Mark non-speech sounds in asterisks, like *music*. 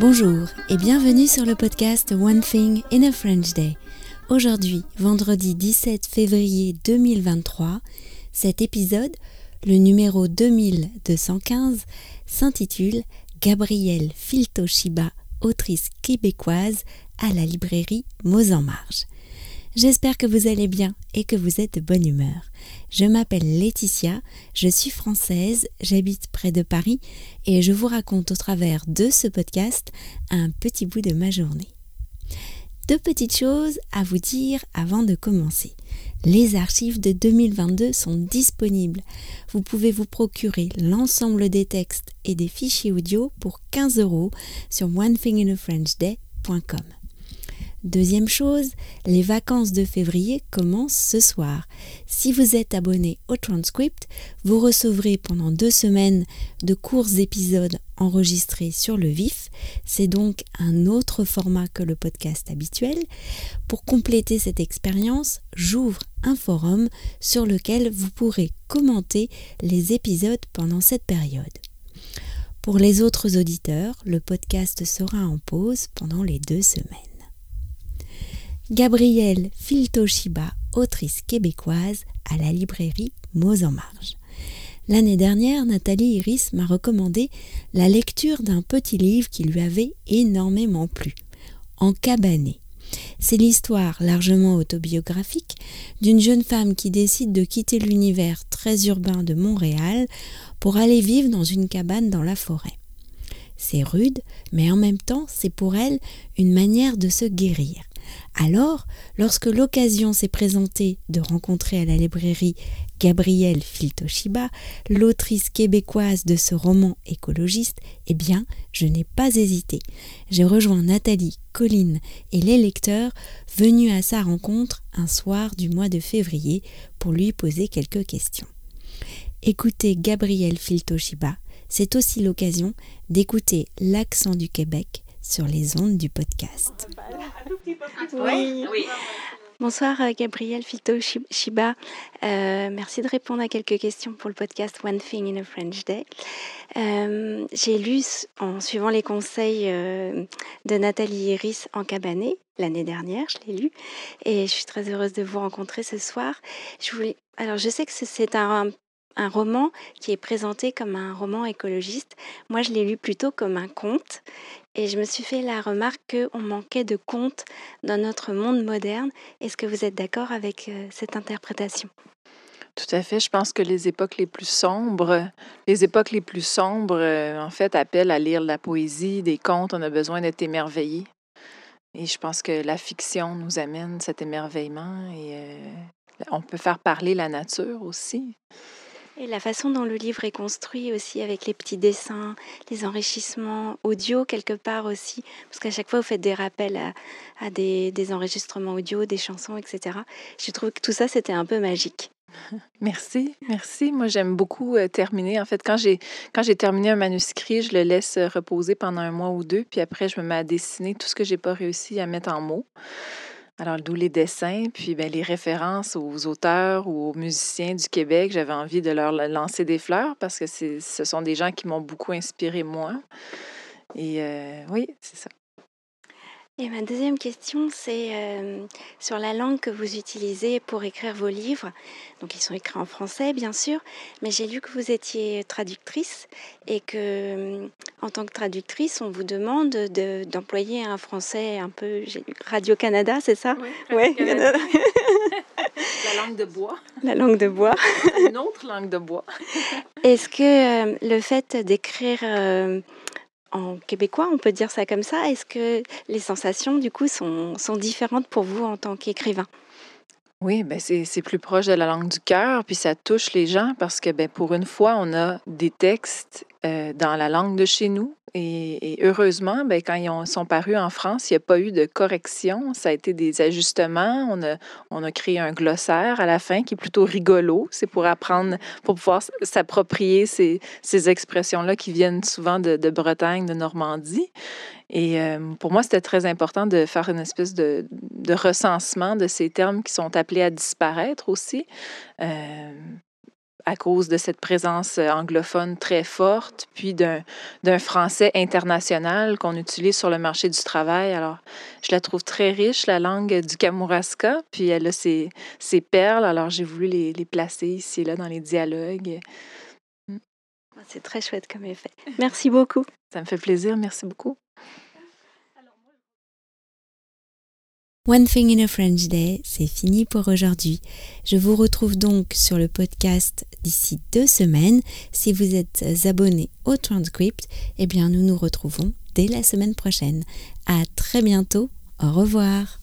Bonjour et bienvenue sur le podcast One Thing in a French Day. Aujourd'hui, vendredi 17 février 2023, cet épisode, le numéro 2215, s'intitule Gabrielle Filtoshiba, autrice québécoise à la librairie Mots en Marge. J'espère que vous allez bien et que vous êtes de bonne humeur. Je m'appelle Laetitia, je suis française, j'habite près de Paris et je vous raconte au travers de ce podcast un petit bout de ma journée. Deux petites choses à vous dire avant de commencer. Les archives de 2022 sont disponibles. Vous pouvez vous procurer l'ensemble des textes et des fichiers audio pour 15 euros sur onethinginafrenchday.com. Deuxième chose, les vacances de février commencent ce soir. Si vous êtes abonné au transcript, vous recevrez pendant deux semaines de courts épisodes enregistrés sur le vif. C'est donc un autre format que le podcast habituel. Pour compléter cette expérience, j'ouvre un forum sur lequel vous pourrez commenter les épisodes pendant cette période. Pour les autres auditeurs, le podcast sera en pause pendant les deux semaines. Gabrielle Filtoshiba, autrice québécoise à la librairie Mots en Marge. L'année dernière, Nathalie Iris m'a recommandé la lecture d'un petit livre qui lui avait énormément plu, En cabané. C'est l'histoire largement autobiographique d'une jeune femme qui décide de quitter l'univers très urbain de Montréal pour aller vivre dans une cabane dans la forêt. C'est rude, mais en même temps, c'est pour elle une manière de se guérir. Alors, lorsque l'occasion s'est présentée de rencontrer à la librairie Gabrielle Filtoshiba, l'autrice québécoise de ce roman écologiste, eh bien, je n'ai pas hésité. J'ai rejoint Nathalie, Colline et les lecteurs venus à sa rencontre un soir du mois de février pour lui poser quelques questions. Écouter Gabrielle Filtoshiba, c'est aussi l'occasion d'écouter l'accent du Québec sur les ondes du podcast. Oui. Bonsoir euh, Gabrielle Fito Shiba. Euh, merci de répondre à quelques questions pour le podcast One Thing in a French Day. Euh, j'ai lu en suivant les conseils de Nathalie Iris en cabané l'année dernière, je l'ai lu et je suis très heureuse de vous rencontrer ce soir. Je voulais, alors je sais que c'est un un roman qui est présenté comme un roman écologiste. Moi, je l'ai lu plutôt comme un conte. Et je me suis fait la remarque qu'on manquait de contes dans notre monde moderne. Est-ce que vous êtes d'accord avec euh, cette interprétation? Tout à fait. Je pense que les époques les plus sombres, les époques les plus sombres, euh, en fait, appellent à lire la poésie, des contes. On a besoin d'être émerveillé. Et je pense que la fiction nous amène cet émerveillement et euh, on peut faire parler la nature aussi. Et la façon dont le livre est construit aussi, avec les petits dessins, les enrichissements audio quelque part aussi, parce qu'à chaque fois vous faites des rappels à, des, enregistrements audio, des chansons, etc. Je trouve que tout ça, c'était un peu magique. *laughs* Merci, merci. Moi, j'aime beaucoup euh, terminer. En fait, quand j'ai quand j'ai terminé un manuscrit, je le laisse reposer pendant un mois ou deux, puis après, je me mets à dessiner tout ce que j'ai pas réussi à mettre en mots. Alors, d'où les dessins, puis ben, les références aux auteurs ou aux musiciens du Québec. J'avais envie de leur lancer des fleurs parce que ce sont des gens qui m'ont beaucoup inspiré, moi. Et euh, oui, c'est ça. Et ma deuxième question, c'est euh, sur la langue que vous utilisez pour écrire vos livres. Donc, ils sont écrits en français, bien sûr, mais j'ai lu que vous étiez traductrice et que, euh, en tant que traductrice, on vous demande d'employer un français un peu. Radio-Canada, c'est ça? Oui. *laughs* la langue de bois. La langue de bois. Une autre langue de bois. Est-ce que euh, le fait d'écrire en québécois, on peut dire ça comme ça. Est-ce que les sensations, du coup, sont, sont différentes pour vous en tant qu'écrivain? Oui, ben c'est plus proche de la langue du cœur, puis ça touche les gens parce que ben, pour une fois, on a des textes euh, dans la langue de chez nous. Et, heureusement, ben, quand ils sont parus en France, il n'y a pas eu de correction. Ça a été des ajustements. On a, on a créé un glossaire à la fin qui est plutôt rigolo. C'est pour apprendre, pour pouvoir s'approprier ces, ces expressions-là qui viennent souvent de, Bretagne, de Normandie. Et euh, pour moi, c'était très important de faire une espèce de, recensement de ces termes qui sont appelés à disparaître aussi. Euh, à cause de cette présence euh, anglophone très forte, puis d'un français international qu'on utilise sur le marché du travail. Alors, je la trouve très riche, la langue du Kamouraska, puis elle a ses, perles, alors j'ai voulu les, placer ici et là dans les dialogues. Mm. C'est très chouette comme effet. Merci beaucoup. Ça me fait plaisir, merci beaucoup. One Thing in a French Day, c'est fini pour aujourd'hui. Je vous retrouve donc sur le podcast d'ici deux semaines. Si vous êtes abonné au transcript, eh bien nous nous retrouvons dès la semaine prochaine. À très bientôt. Au revoir.